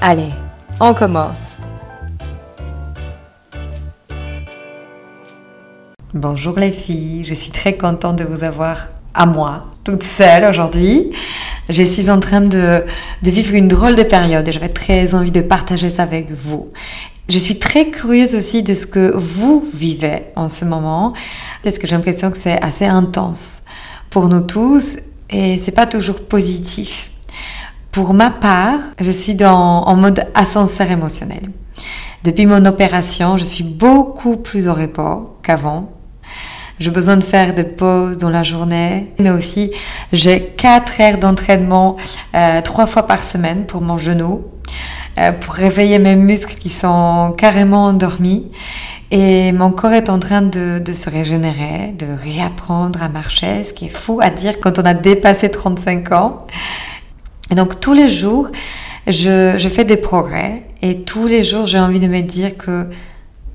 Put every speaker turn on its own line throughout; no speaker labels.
Allez, on commence. Bonjour les filles, je suis très contente de vous avoir à moi, toute seule aujourd'hui. Je suis en train de, vivre une drôle de période et j'avais très envie de partager ça avec vous. Je suis très curieuse aussi de ce que vous vivez en ce moment, parce que j'ai l'impression que c'est assez intense pour nous tous et c'est pas toujours positif. Pour ma part, je suis dans, en mode ascenseur émotionnel. Depuis mon opération, je suis beaucoup plus au repos qu'avant. J'ai besoin de faire des pauses dans la journée, mais aussi j'ai 4 heures d'entraînement euh, trois fois par semaine pour mon genou, euh, pour réveiller mes muscles qui sont carrément endormis. Et mon corps est en train de, se régénérer, de réapprendre à marcher, ce qui est fou à dire quand on a dépassé 35 ans. Et donc tous les jours, je, je fais des progrès et tous les jours, j'ai envie de me dire que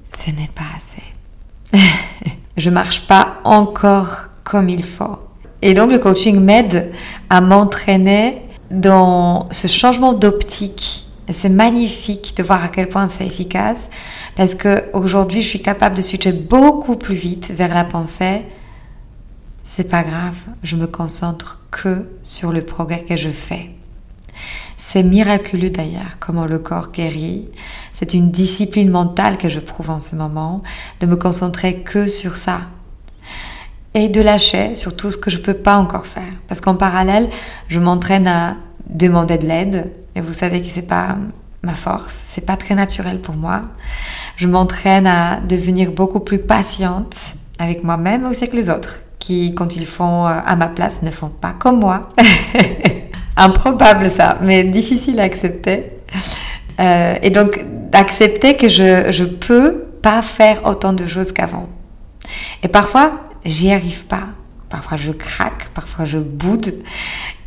ce n'est pas assez. je marche pas encore comme il faut. Et donc le coaching m'aide à m'entraîner dans ce changement d'optique. C'est magnifique de voir à quel point c'est efficace parce que aujourd'hui, je suis capable de switcher beaucoup plus vite vers la pensée. C'est pas grave, je me concentre que sur le progrès que je fais. C'est miraculeux d'ailleurs comment le corps guérit. C'est une discipline mentale que je prouve en ce moment, de me concentrer que sur ça. Et de lâcher sur tout ce que je ne peux pas encore faire. Parce qu'en parallèle, je m'entraîne à demander de l'aide. Et vous savez que c'est pas ma force, c'est pas très naturel pour moi. Je m'entraîne à devenir beaucoup plus patiente avec moi-même aussi avec les autres, qui, quand ils font euh, à ma place, ne font pas comme moi. Improbable ça, mais difficile à accepter. Euh, et donc d'accepter que je je peux pas faire autant de choses qu'avant. Et parfois j'y arrive pas. Parfois je craque, parfois je boude,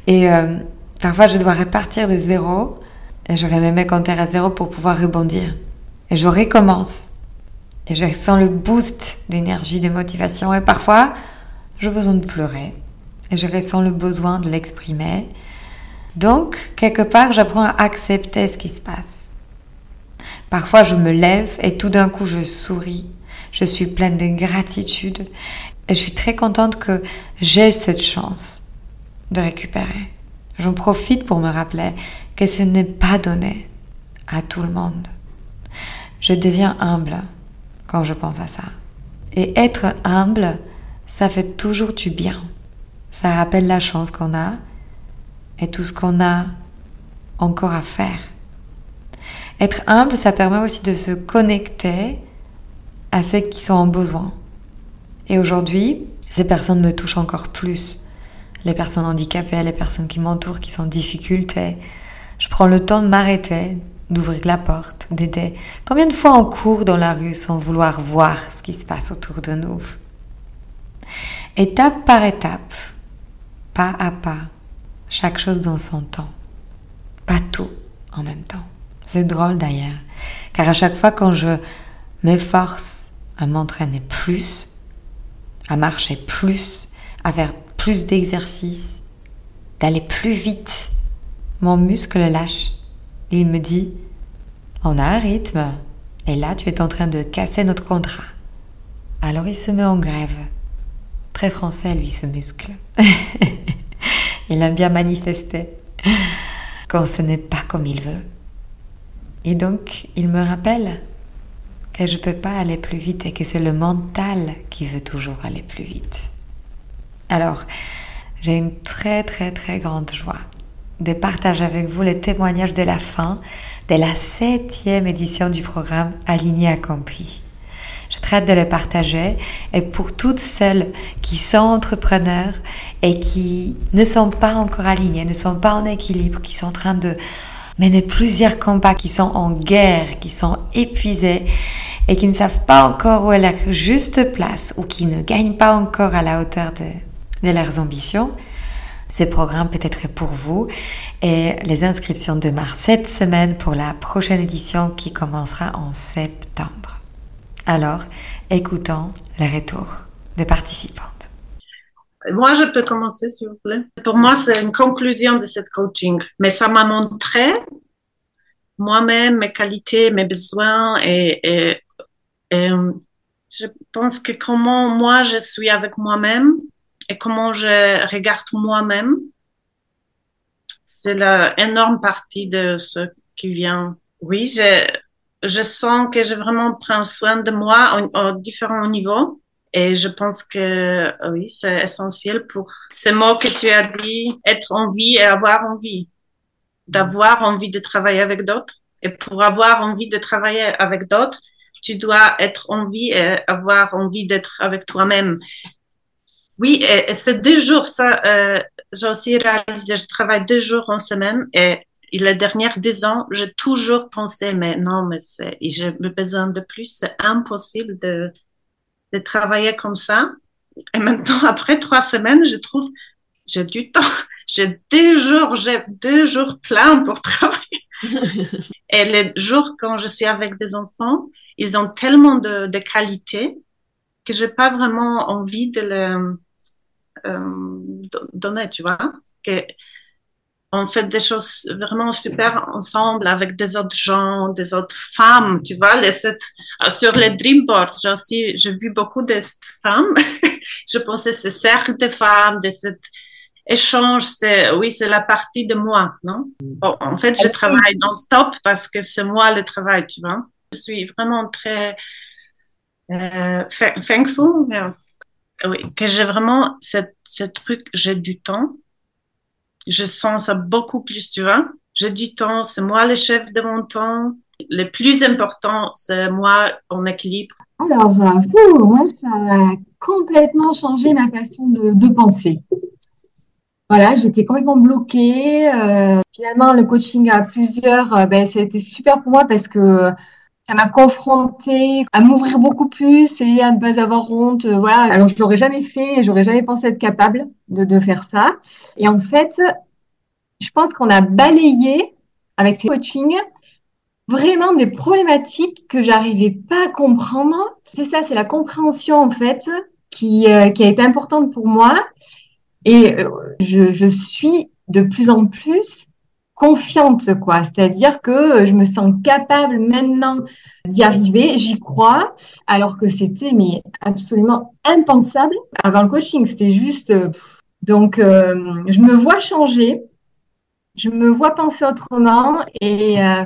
et euh, parfois je dois repartir de zéro. Et j'aurais même compter à zéro pour pouvoir rebondir. Et je recommence. Et je sens le boost d'énergie, de motivation. Et parfois, j'ai besoin de pleurer. Et je ressens le besoin de l'exprimer. Donc, quelque part, j'apprends à accepter ce qui se passe. Parfois, je me lève et tout d'un coup, je souris. Je suis pleine de gratitude et je suis très contente que j'ai cette chance de récupérer. J'en profite pour me rappeler que ce n'est pas donné à tout le monde. Je deviens humble quand je pense à ça. Et être humble, ça fait toujours du bien. Ça rappelle la chance qu'on a et tout ce qu'on a encore à faire. Être humble, ça permet aussi de se connecter à ceux qui sont en besoin. Et aujourd'hui, ces personnes me touchent encore plus. Les personnes handicapées, les personnes qui m'entourent, qui sont en difficulté. Je prends le temps de m'arrêter, d'ouvrir la porte, d'aider. Combien de fois on court dans la rue sans vouloir voir ce qui se passe autour de nous? Étape par étape, pas à pas, chaque chose dans son temps. Pas tout en même temps. C'est drôle d'ailleurs, car à chaque fois quand je m'efforce à m'entraîner plus, à marcher plus, à faire plus d'exercices, d'aller plus vite, mon muscle lâche. Il me dit, on a un rythme, et là tu es en train de casser notre contrat. Alors il se met en grève. Très français, lui, ce muscle. Il aime bien manifester quand ce n'est pas comme il veut. Et donc, il me rappelle que je ne peux pas aller plus vite et que c'est le mental qui veut toujours aller plus vite. Alors, j'ai une très très très grande joie de partager avec vous les témoignages de la fin de la septième édition du programme Aligné Accompli. Je traite de le partager et pour toutes celles qui sont entrepreneurs et qui ne sont pas encore alignées, ne sont pas en équilibre, qui sont en train de mener plusieurs combats, qui sont en guerre, qui sont épuisés et qui ne savent pas encore où est leur juste place ou qui ne gagnent pas encore à la hauteur de, de leurs ambitions, ce programme peut être pour vous et les inscriptions démarrent cette semaine pour la prochaine édition qui commencera en septembre. Alors, écoutons les retours des participantes.
Moi, je peux commencer, s'il vous plaît. Pour moi, c'est une conclusion de cette coaching, mais ça m'a montré moi-même mes qualités, mes besoins et, et, et, je pense que comment moi je suis avec moi-même et comment je regarde moi-même, c'est l'énorme partie de ce qui vient. Oui, je, je sens que je vraiment prends soin de moi à différents niveaux. Et je pense que oui, c'est essentiel pour ces mots que tu as dit, être en vie et avoir envie. D'avoir envie de travailler avec d'autres. Et pour avoir envie de travailler avec d'autres, tu dois être en vie et avoir envie d'être avec toi-même. Oui, et, c'est deux jours, ça, euh, j'ai aussi réalisé, je travaille deux jours en semaine et les dernières dix ans, j'ai toujours pensé, mais non, mais c'est, j'ai besoin de plus, c'est impossible de, de travailler comme ça. Et maintenant, après trois semaines, je trouve, j'ai du temps, j'ai deux jours, j'ai deux jours pleins pour travailler. et les jours quand je suis avec des enfants, ils ont tellement de, de qualité que j'ai pas vraiment envie de le, euh, donner, tu vois. Que on fait des choses vraiment super ensemble avec des autres gens, des autres femmes, tu vois. Les, cette, euh, sur les Dreamboard, j'ai aussi, j'ai vu beaucoup de femmes. je pensais ce cercle de femmes, de cet échange, c'est, oui, c'est la partie de moi, non? Bon, en fait, je travaille non-stop parce que c'est moi le travail, tu vois. Je suis vraiment très euh, thankful, oui, que j'ai vraiment ce truc, j'ai du temps. Je sens ça beaucoup plus, tu vois. J'ai du temps, c'est moi le chef de mon temps. Le plus important, c'est moi en équilibre.
Alors, euh, moi, ça a complètement changé ma façon de, de penser. Voilà, j'étais complètement bloquée. Euh, finalement, le coaching à plusieurs, euh, ben, ça a été super pour moi parce que ça m'a confrontée à m'ouvrir beaucoup plus et à ne pas avoir honte. Euh, voilà. Alors, je l'aurais jamais fait et j'aurais jamais pensé être capable de, faire ça. Et en fait, je pense qu'on a balayé avec ces coachings vraiment des problématiques que j'arrivais pas à comprendre. C'est ça, c'est la compréhension en fait qui, euh, qui a été importante pour moi. Et euh, je, je suis de plus en plus confiante, quoi. C'est-à-dire que je me sens capable maintenant d'y arriver, j'y crois, alors que c'était mais absolument impensable avant le coaching. C'était juste donc euh, je me vois changer, je me vois penser autrement et euh,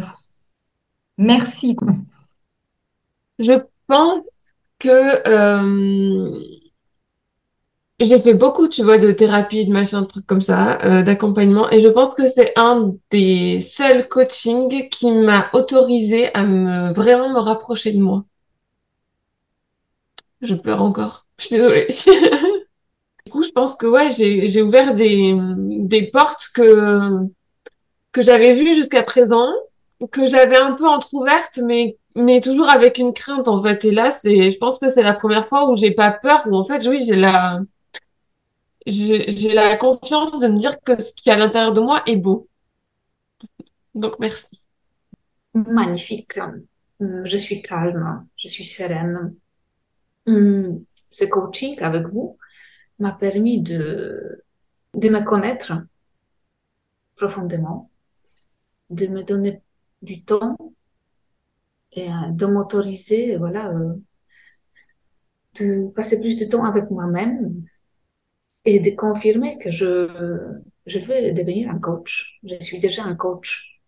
merci.
Je pense que euh, j'ai fait beaucoup, tu vois, de thérapie, de machin, de trucs comme ça, euh, d'accompagnement. Et je pense que c'est un des seuls coachings qui m'a autorisé à me vraiment me rapprocher de moi. Je pleure encore. Je suis désolée. du coup, je pense que ouais, j'ai, ouvert des, des portes que, que j'avais vues jusqu'à présent, que j'avais un peu entrouvertes, mais mais toujours avec une crainte en fait. Et là, c'est, je pense que c'est la première fois où j'ai pas peur, où en fait, oui, j'ai la, j'ai la confiance de me dire que ce qui est à l'intérieur de moi est beau. Donc, merci.
Magnifique. Je suis calme, je suis sereine. Hum, ce coaching avec vous m'a permis de, de me connaître profondément, de me donner du temps et euh, de m'autoriser, voilà, euh, de passer plus de temps avec moi-même, et de confirmer que je, je veux devenir un coach. Je suis déjà un coach.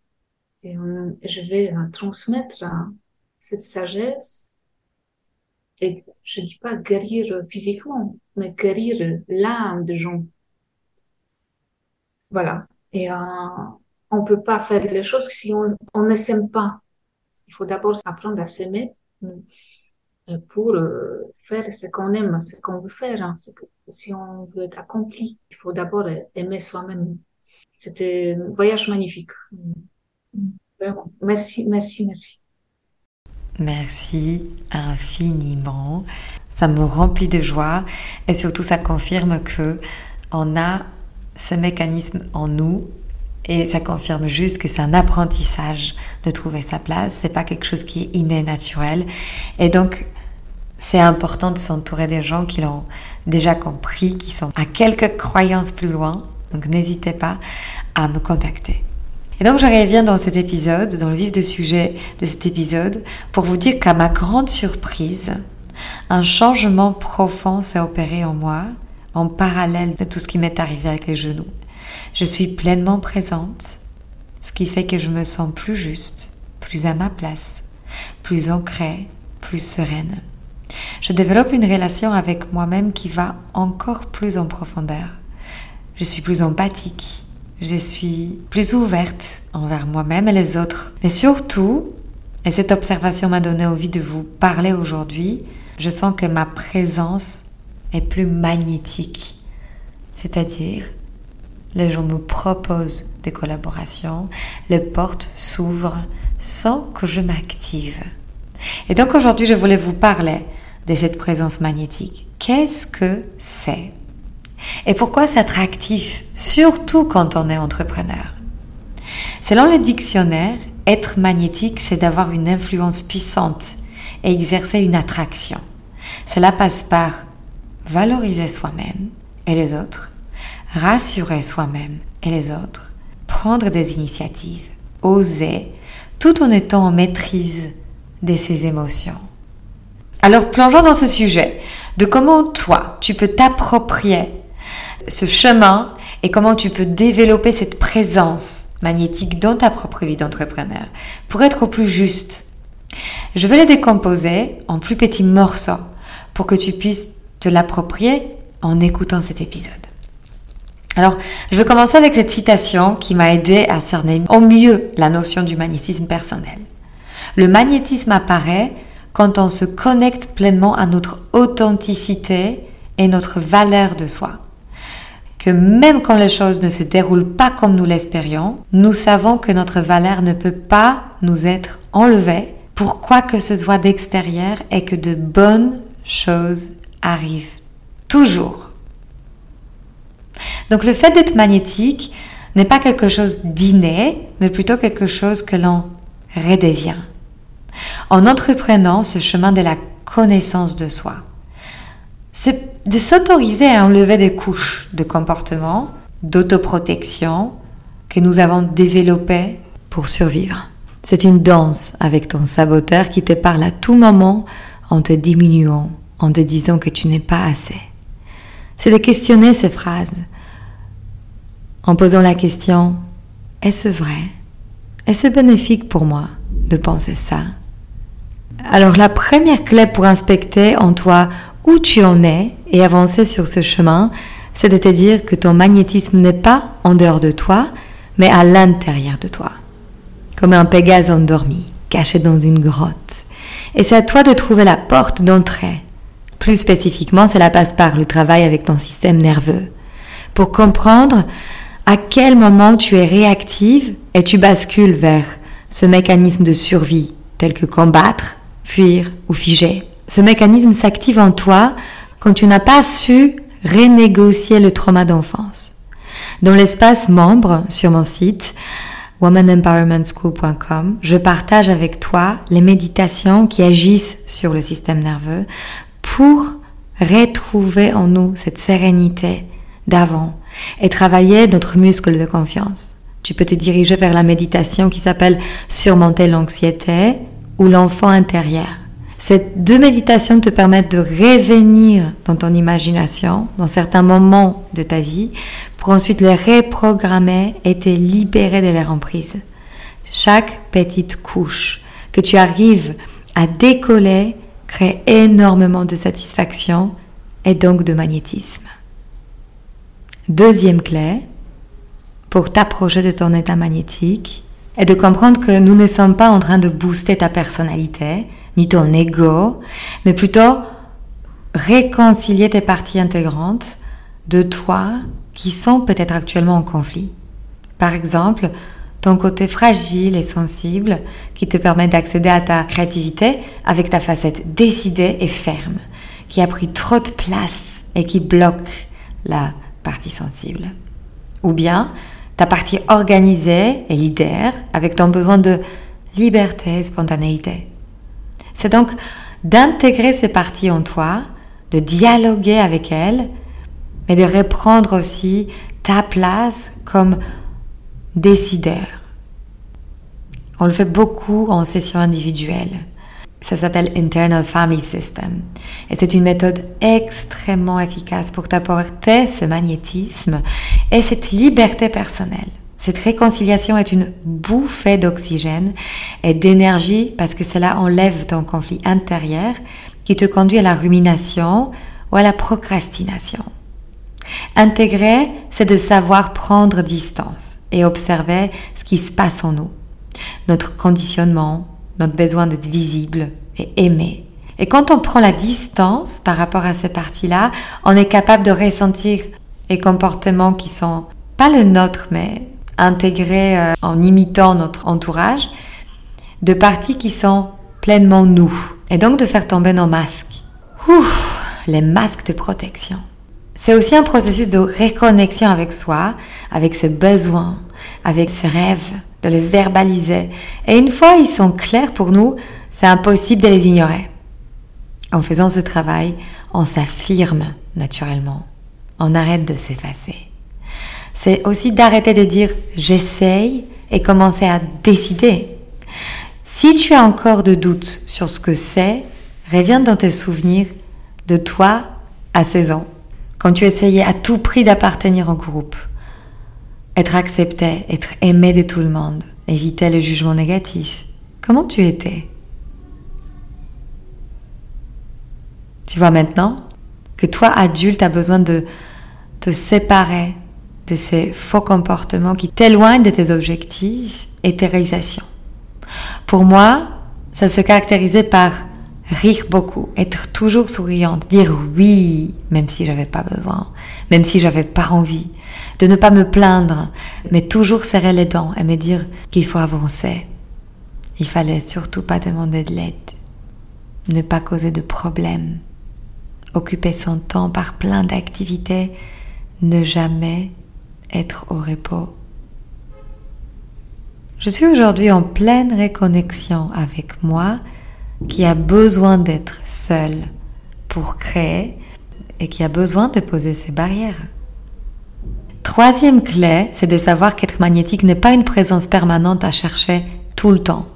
Et je vais transmettre cette sagesse. Et je dis pas guérir physiquement, mais guérir l'âme des gens. Voilà. Et euh, on peut pas faire les choses si on, on ne s'aime pas. Il faut d'abord apprendre à s'aimer euh, pour euh, faire ce qu'on aime, ce qu'on veut faire. Hein. Que, si on veut être accompli, il faut d'abord aimer soi-même. C'était un voyage magnifique. Merci, merci, merci.
Merci infiniment. Ça me remplit de joie et surtout ça confirme que on a ce mécanisme en nous et ça confirme juste que c'est un apprentissage de trouver sa place. C'est pas quelque chose qui est inné, naturel. Et donc, c'est important de s'entourer des gens qui l'ont déjà compris, qui sont à quelques croyances plus loin. Donc, n'hésitez pas à me contacter. Et donc, je reviens dans cet épisode, dans le vif du sujet de cet épisode, pour vous dire qu'à ma grande surprise, un changement profond s'est opéré en moi en parallèle de tout ce qui m'est arrivé avec les genoux. Je suis pleinement présente, ce qui fait que je me sens plus juste, plus à ma place, plus ancrée, plus sereine. Je développe une relation avec moi-même qui va encore plus en profondeur. Je suis plus empathique, je suis plus ouverte envers moi-même et les autres. Mais surtout, et cette observation m'a donné envie de vous parler aujourd'hui, je sens que ma présence est plus magnétique. C'est-à-dire, les gens me proposent des collaborations, les portes s'ouvrent sans que je m'active. Et donc aujourd'hui, je voulais vous parler de cette présence magnétique. Qu'est-ce que c'est? Et pourquoi c'est attractif, surtout quand on est entrepreneur? Selon le dictionnaire, être magnétique, c'est d'avoir une influence puissante et exercer une attraction. Cela passe par valoriser soi-même et les autres, rassurer soi-même et les autres, prendre des initiatives, oser, tout en étant en maîtrise de ses émotions. Alors plongeons dans ce sujet de comment toi, tu peux t'approprier ce chemin et comment tu peux développer cette présence magnétique dans ta propre vie d'entrepreneur pour être au plus juste. Je vais les décomposer en plus petits morceaux pour que tu puisses te l'approprier en écoutant cet épisode. Alors, je vais commencer avec cette citation qui m'a aidé à cerner au mieux la notion du magnétisme personnel. Le magnétisme apparaît quand on se connecte pleinement à notre authenticité et notre valeur de soi. Que même quand les choses ne se déroulent pas comme nous l'espérions, nous savons que notre valeur ne peut pas nous être enlevée pour quoi que ce soit d'extérieur et que de bonnes choses arrive toujours. Donc le fait d'être magnétique n'est pas quelque chose d'inné, mais plutôt quelque chose que l'on redevient. En entreprenant ce chemin de la connaissance de soi, c'est de s'autoriser à enlever des couches de comportement, d'autoprotection que nous avons développées pour survivre. C'est une danse avec ton saboteur qui te parle à tout moment en te diminuant, en te disant que tu n'es pas assez. C'est de questionner ces phrases en posant la question, est-ce vrai? Est-ce bénéfique pour moi de penser ça? Alors la première clé pour inspecter en toi où tu en es et avancer sur ce chemin, c'est de te dire que ton magnétisme n'est pas en dehors de toi, mais à l'intérieur de toi, comme un Pégase endormi, caché dans une grotte. Et c'est à toi de trouver la porte d'entrée plus spécifiquement, cela passe par le travail avec ton système nerveux. Pour comprendre à quel moment tu es réactive et tu bascules vers ce mécanisme de survie, tel que combattre, fuir ou figer? Ce mécanisme s'active en toi quand tu n'as pas su renégocier le trauma d'enfance. Dans l'espace membre sur mon site, womanempowermentschool.com, je partage avec toi les méditations qui agissent sur le système nerveux pour retrouver en nous cette sérénité d'avant et travailler notre muscle de confiance. Tu peux te diriger vers la méditation qui s'appelle Surmonter l'anxiété ou l'enfant intérieur. Ces deux méditations te permettent de revenir dans ton imagination, dans certains moments de ta vie, pour ensuite les reprogrammer et te libérer de leur emprise. chaque petite couche que tu arrives à décoller crée énormément de satisfaction et donc de magnétisme. Deuxième clé pour t'approcher de ton état magnétique est de comprendre que nous ne sommes pas en train de booster ta personnalité, ni ton ego, mais plutôt réconcilier tes parties intégrantes de toi qui sont peut-être actuellement en conflit. Par exemple, ton côté fragile et sensible qui te permet d'accéder à ta créativité avec ta facette décidée et ferme, qui a pris trop de place et qui bloque la partie sensible. Ou bien ta partie organisée et leader avec ton besoin de liberté et spontanéité. C'est donc d'intégrer ces parties en toi, de dialoguer avec elles, mais de reprendre aussi ta place comme décideur. On le fait beaucoup en session individuelle. Ça s'appelle Internal Family System. Et c'est une méthode extrêmement efficace pour t'apporter ce magnétisme et cette liberté personnelle. Cette réconciliation est une bouffée d'oxygène et d'énergie parce que cela enlève ton conflit intérieur qui te conduit à la rumination ou à la procrastination. Intégrer, c'est de savoir prendre distance et observer ce qui se passe en nous, notre conditionnement, notre besoin d'être visible et aimé. Et quand on prend la distance par rapport à ces parties-là, on est capable de ressentir les comportements qui sont pas le nôtre, mais intégrés euh, en imitant notre entourage, de parties qui sont pleinement nous. Et donc de faire tomber nos masques. Les masques de protection. C'est aussi un processus de reconnexion avec soi, avec ses besoins, avec ses rêves, de les verbaliser. Et une fois ils sont clairs pour nous, c'est impossible de les ignorer. En faisant ce travail, on s'affirme naturellement. On arrête de s'effacer. C'est aussi d'arrêter de dire j'essaye et commencer à décider. Si tu as encore de doutes sur ce que c'est, reviens dans tes souvenirs de toi à 16 ans, quand tu essayais à tout prix d'appartenir au groupe, être accepté, être aimé de tout le monde, éviter le jugement négatif. Comment tu étais? Tu vois maintenant que toi, adulte, as besoin de te séparer de ces faux comportements qui t'éloignent de tes objectifs et tes réalisations. Pour moi, ça se caractérisait par rire beaucoup, être toujours souriante, dire oui, même si j'avais pas besoin, même si j'avais pas envie, de ne pas me plaindre, mais toujours serrer les dents et me dire qu'il faut avancer. Il fallait surtout pas demander de l'aide, ne pas causer de problèmes, occuper son temps par plein d'activités, ne jamais être au repos. Je suis aujourd'hui en pleine réconnexion avec moi qui a besoin d'être seul pour créer et qui a besoin de poser ses barrières. Troisième clé, c'est de savoir qu'être magnétique n'est pas une présence permanente à chercher tout le temps.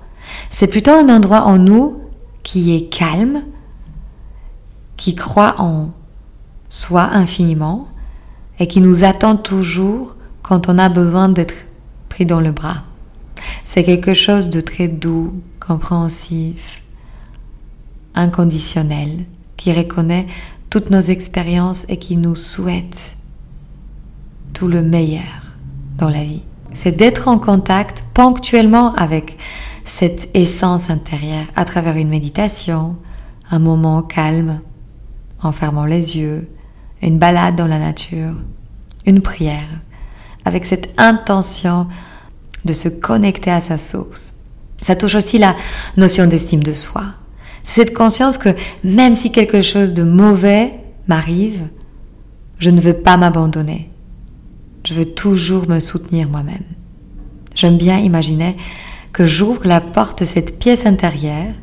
C'est plutôt un endroit en nous qui est calme, qui croit en soi infiniment et qui nous attend toujours quand on a besoin d'être pris dans le bras. C'est quelque chose de très doux, compréhensif, inconditionnel, qui reconnaît toutes nos expériences et qui nous souhaite tout le meilleur dans la vie. C'est d'être en contact ponctuellement avec cette essence intérieure à travers une méditation, un moment calme, en fermant les yeux, une balade dans la nature, une prière, avec cette intention de se connecter à sa source. Ça touche aussi la notion d'estime de soi. C'est cette conscience que même si quelque chose de mauvais m'arrive, je ne veux pas m'abandonner. Je veux toujours me soutenir moi-même. J'aime bien imaginer que j'ouvre la porte de cette pièce intérieure,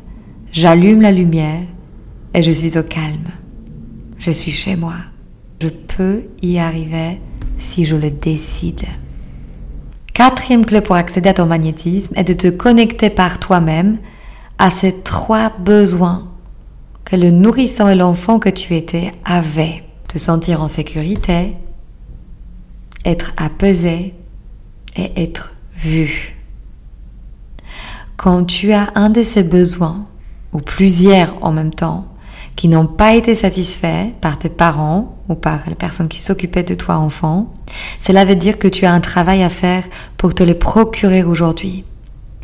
j'allume la lumière et je suis au calme. Je suis chez moi. Je peux y arriver si je le décide. Quatrième clé pour accéder à ton magnétisme est de te connecter par toi-même à ces trois besoins que le nourrisson et l'enfant que tu étais avaient. Te sentir en sécurité, être apaisé et être vu. quand tu as un de ces besoins, ou plusieurs en même temps, qui n'ont pas été satisfaits par tes parents ou par les personnes qui s'occupaient de toi enfant, cela veut dire que tu as un travail à faire pour te les procurer aujourd'hui.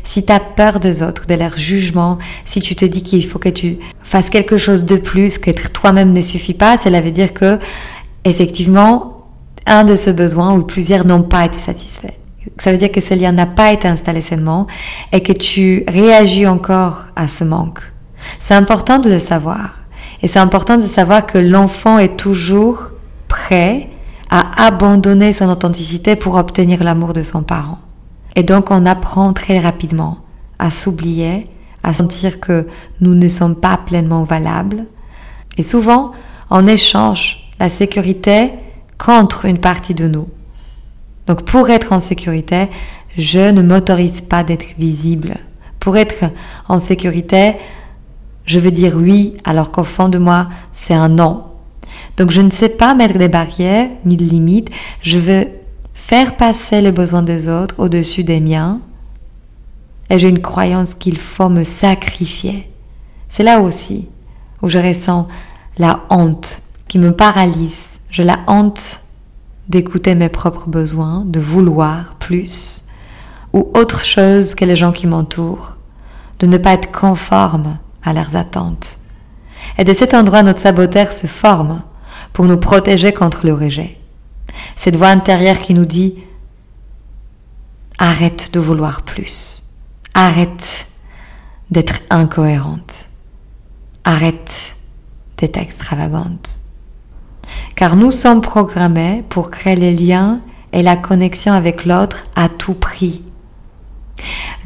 Si tu as peur des autres, de leur jugement, si tu te dis qu'il faut que tu fasses quelque chose de plus, qu'être toi-même ne suffit pas, cela veut dire que, effectivement, un de ces besoins ou plusieurs n'ont pas été satisfaits. Ça veut dire que ce lien n'a pas été installé seulement et que tu réagis encore à ce manque. C'est important de le savoir. Et c'est important de savoir que l'enfant est toujours prêt à abandonner son authenticité pour obtenir l'amour de son parent. Et donc on apprend très rapidement à s'oublier, à sentir que nous ne sommes pas pleinement valables. Et souvent, on échange la sécurité contre une partie de nous. Donc pour être en sécurité, je ne m'autorise pas d'être visible. Pour être en sécurité, je veux dire oui alors qu'au fond de moi, c'est un non. Donc je ne sais pas mettre des barrières ni de limites. Je veux faire passer les besoins des autres au-dessus des miens. Et j'ai une croyance qu'il faut me sacrifier. C'est là aussi où je ressens la honte qui me paralyse. Je la honte d'écouter mes propres besoins, de vouloir plus, ou autre chose que les gens qui m'entourent, de ne pas être conforme à leurs attentes. Et de cet endroit, notre saboteur se forme pour nous protéger contre le rejet. Cette voix intérieure qui nous dit arrête de vouloir plus, arrête d'être incohérente, arrête d'être extravagante. Car nous sommes programmés pour créer les liens et la connexion avec l'autre à tout prix.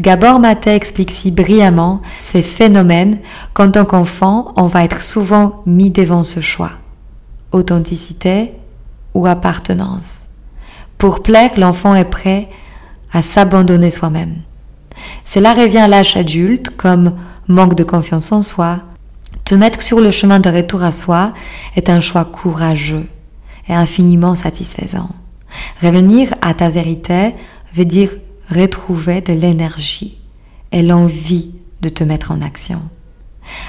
Gabor Maté explique si brillamment ces phénomènes qu'en tant qu'enfant, on va être souvent mis devant ce choix. Authenticité ou appartenance. Pour plaire, l'enfant est prêt à s'abandonner soi-même. Cela revient à l'âge adulte comme manque de confiance en soi. Te mettre sur le chemin de retour à soi est un choix courageux et infiniment satisfaisant. Revenir à ta vérité veut dire retrouver de l'énergie et l'envie de te mettre en action.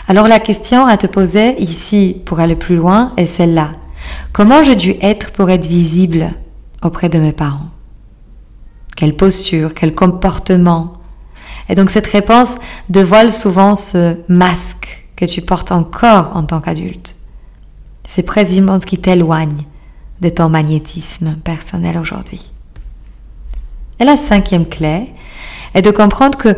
Alors la question à te poser ici pour aller plus loin est celle-là. Comment j'ai dû être pour être visible auprès de mes parents? Quelle posture, quel comportement? Et donc cette réponse dévoile souvent ce masque que tu portes encore en tant qu'adulte. C'est précisément ce qui t'éloigne de ton magnétisme personnel aujourd'hui. Et la cinquième clé est de comprendre que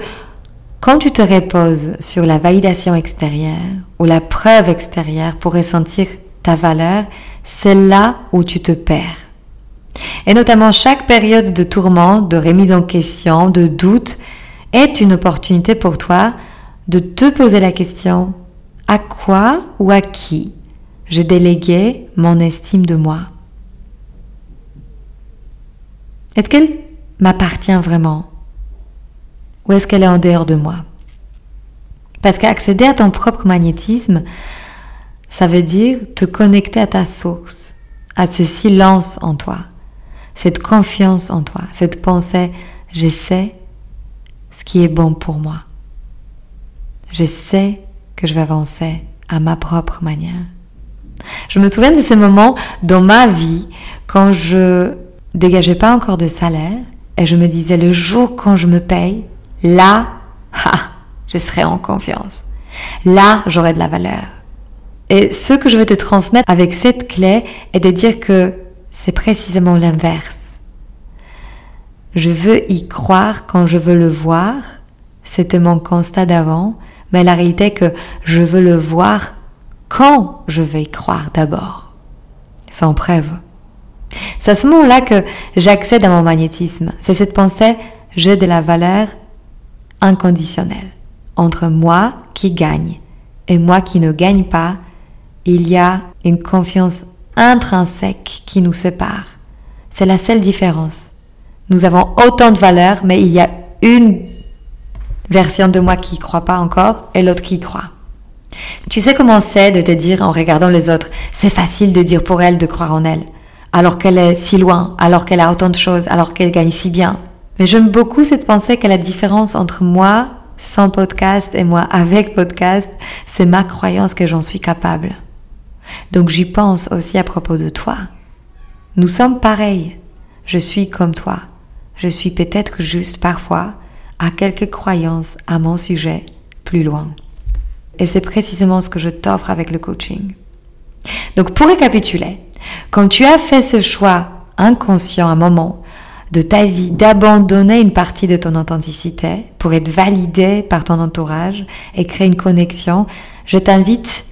quand tu te reposes sur la validation extérieure ou la preuve extérieure pour ressentir ta valeur, c'est là où tu te perds. Et notamment chaque période de tourment, de remise en question, de doute est une opportunité pour toi de te poser la question à quoi ou à qui j'ai délégué mon estime de moi? Est-ce qu'elle m'appartient vraiment? Ou est-ce qu'elle est en dehors de moi? Parce qu'accéder à ton propre magnétisme, ça veut dire te connecter à ta source, à ce silence en toi, cette confiance en toi, cette pensée, je sais ce qui est bon pour moi. Je sais que je vais avancer à ma propre manière. Je me souviens de ces moments dans ma vie quand je dégageais pas encore de salaire et je me disais le jour quand je me paye, là, je serai en confiance. Là, j'aurai de la valeur. Et ce que je veux te transmettre avec cette clé est de dire que c'est précisément l'inverse. Je veux y croire quand je veux le voir. C'était mon constat d'avant. Mais la réalité est que je veux le voir quand je vais y croire d'abord. Sans preuve. C'est à ce moment-là que j'accède à mon magnétisme. C'est cette pensée, j'ai de la valeur inconditionnelle. Entre moi qui gagne et moi qui ne gagne pas, il y a une confiance intrinsèque qui nous sépare. C'est la seule différence. Nous avons autant de valeur, mais il y a une version de moi qui ne croit pas encore et l'autre qui y croit. Tu sais comment c'est de te dire en regardant les autres, c'est facile de dire pour elle de croire en elle, alors qu'elle est si loin, alors qu'elle a autant de choses, alors qu'elle gagne si bien. Mais j'aime beaucoup cette pensée que la différence entre moi sans podcast et moi avec podcast, c'est ma croyance que j'en suis capable. Donc j'y pense aussi à propos de toi. Nous sommes pareils. Je suis comme toi. Je suis peut-être juste parfois à quelques croyances à mon sujet plus loin. Et c'est précisément ce que je t'offre avec le coaching. Donc pour récapituler, quand tu as fait ce choix inconscient à un moment de ta vie d'abandonner une partie de ton authenticité pour être validé par ton entourage et créer une connexion, je t'invite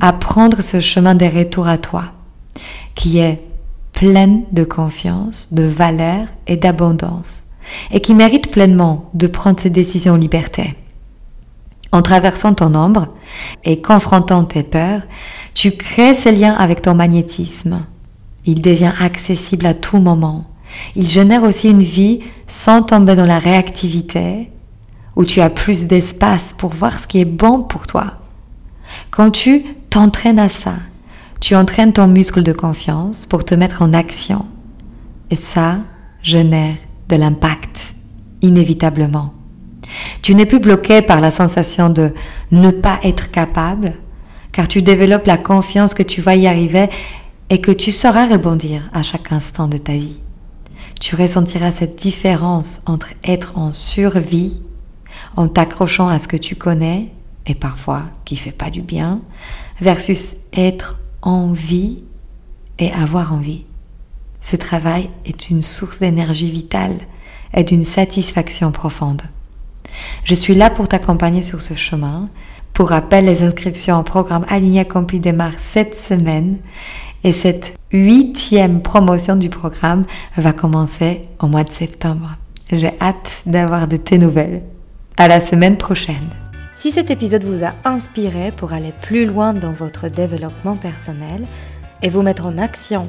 à prendre ce chemin des retours à toi, qui est pleine de confiance, de valeur et d'abondance, et qui mérite pleinement de prendre ses décisions en liberté. En traversant ton ombre et confrontant tes peurs, tu crées ce lien avec ton magnétisme. Il devient accessible à tout moment. Il génère aussi une vie sans tomber dans la réactivité, où tu as plus d'espace pour voir ce qui est bon pour toi. Quand tu t'entraînes à ça, tu entraînes ton muscle de confiance pour te mettre en action. Et ça génère de l'impact, inévitablement. Tu n'es plus bloqué par la sensation de ne pas être capable, car tu développes la confiance que tu vas y arriver et que tu sauras rebondir à chaque instant de ta vie. Tu ressentiras cette différence entre être en survie, en t'accrochant à ce que tu connais, et parfois qui fait pas du bien, versus être en vie et avoir envie. Ce travail est une source d'énergie vitale et d'une satisfaction profonde. Je suis là pour t'accompagner sur ce chemin. Pour rappel, les inscriptions au programme Aligné Accompli démarrent cette semaine et cette huitième promotion du programme va commencer au mois de septembre. J'ai hâte d'avoir de tes nouvelles. À la semaine prochaine.
Si cet épisode vous a inspiré pour aller plus loin dans votre développement personnel et vous mettre en action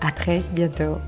À très bientôt.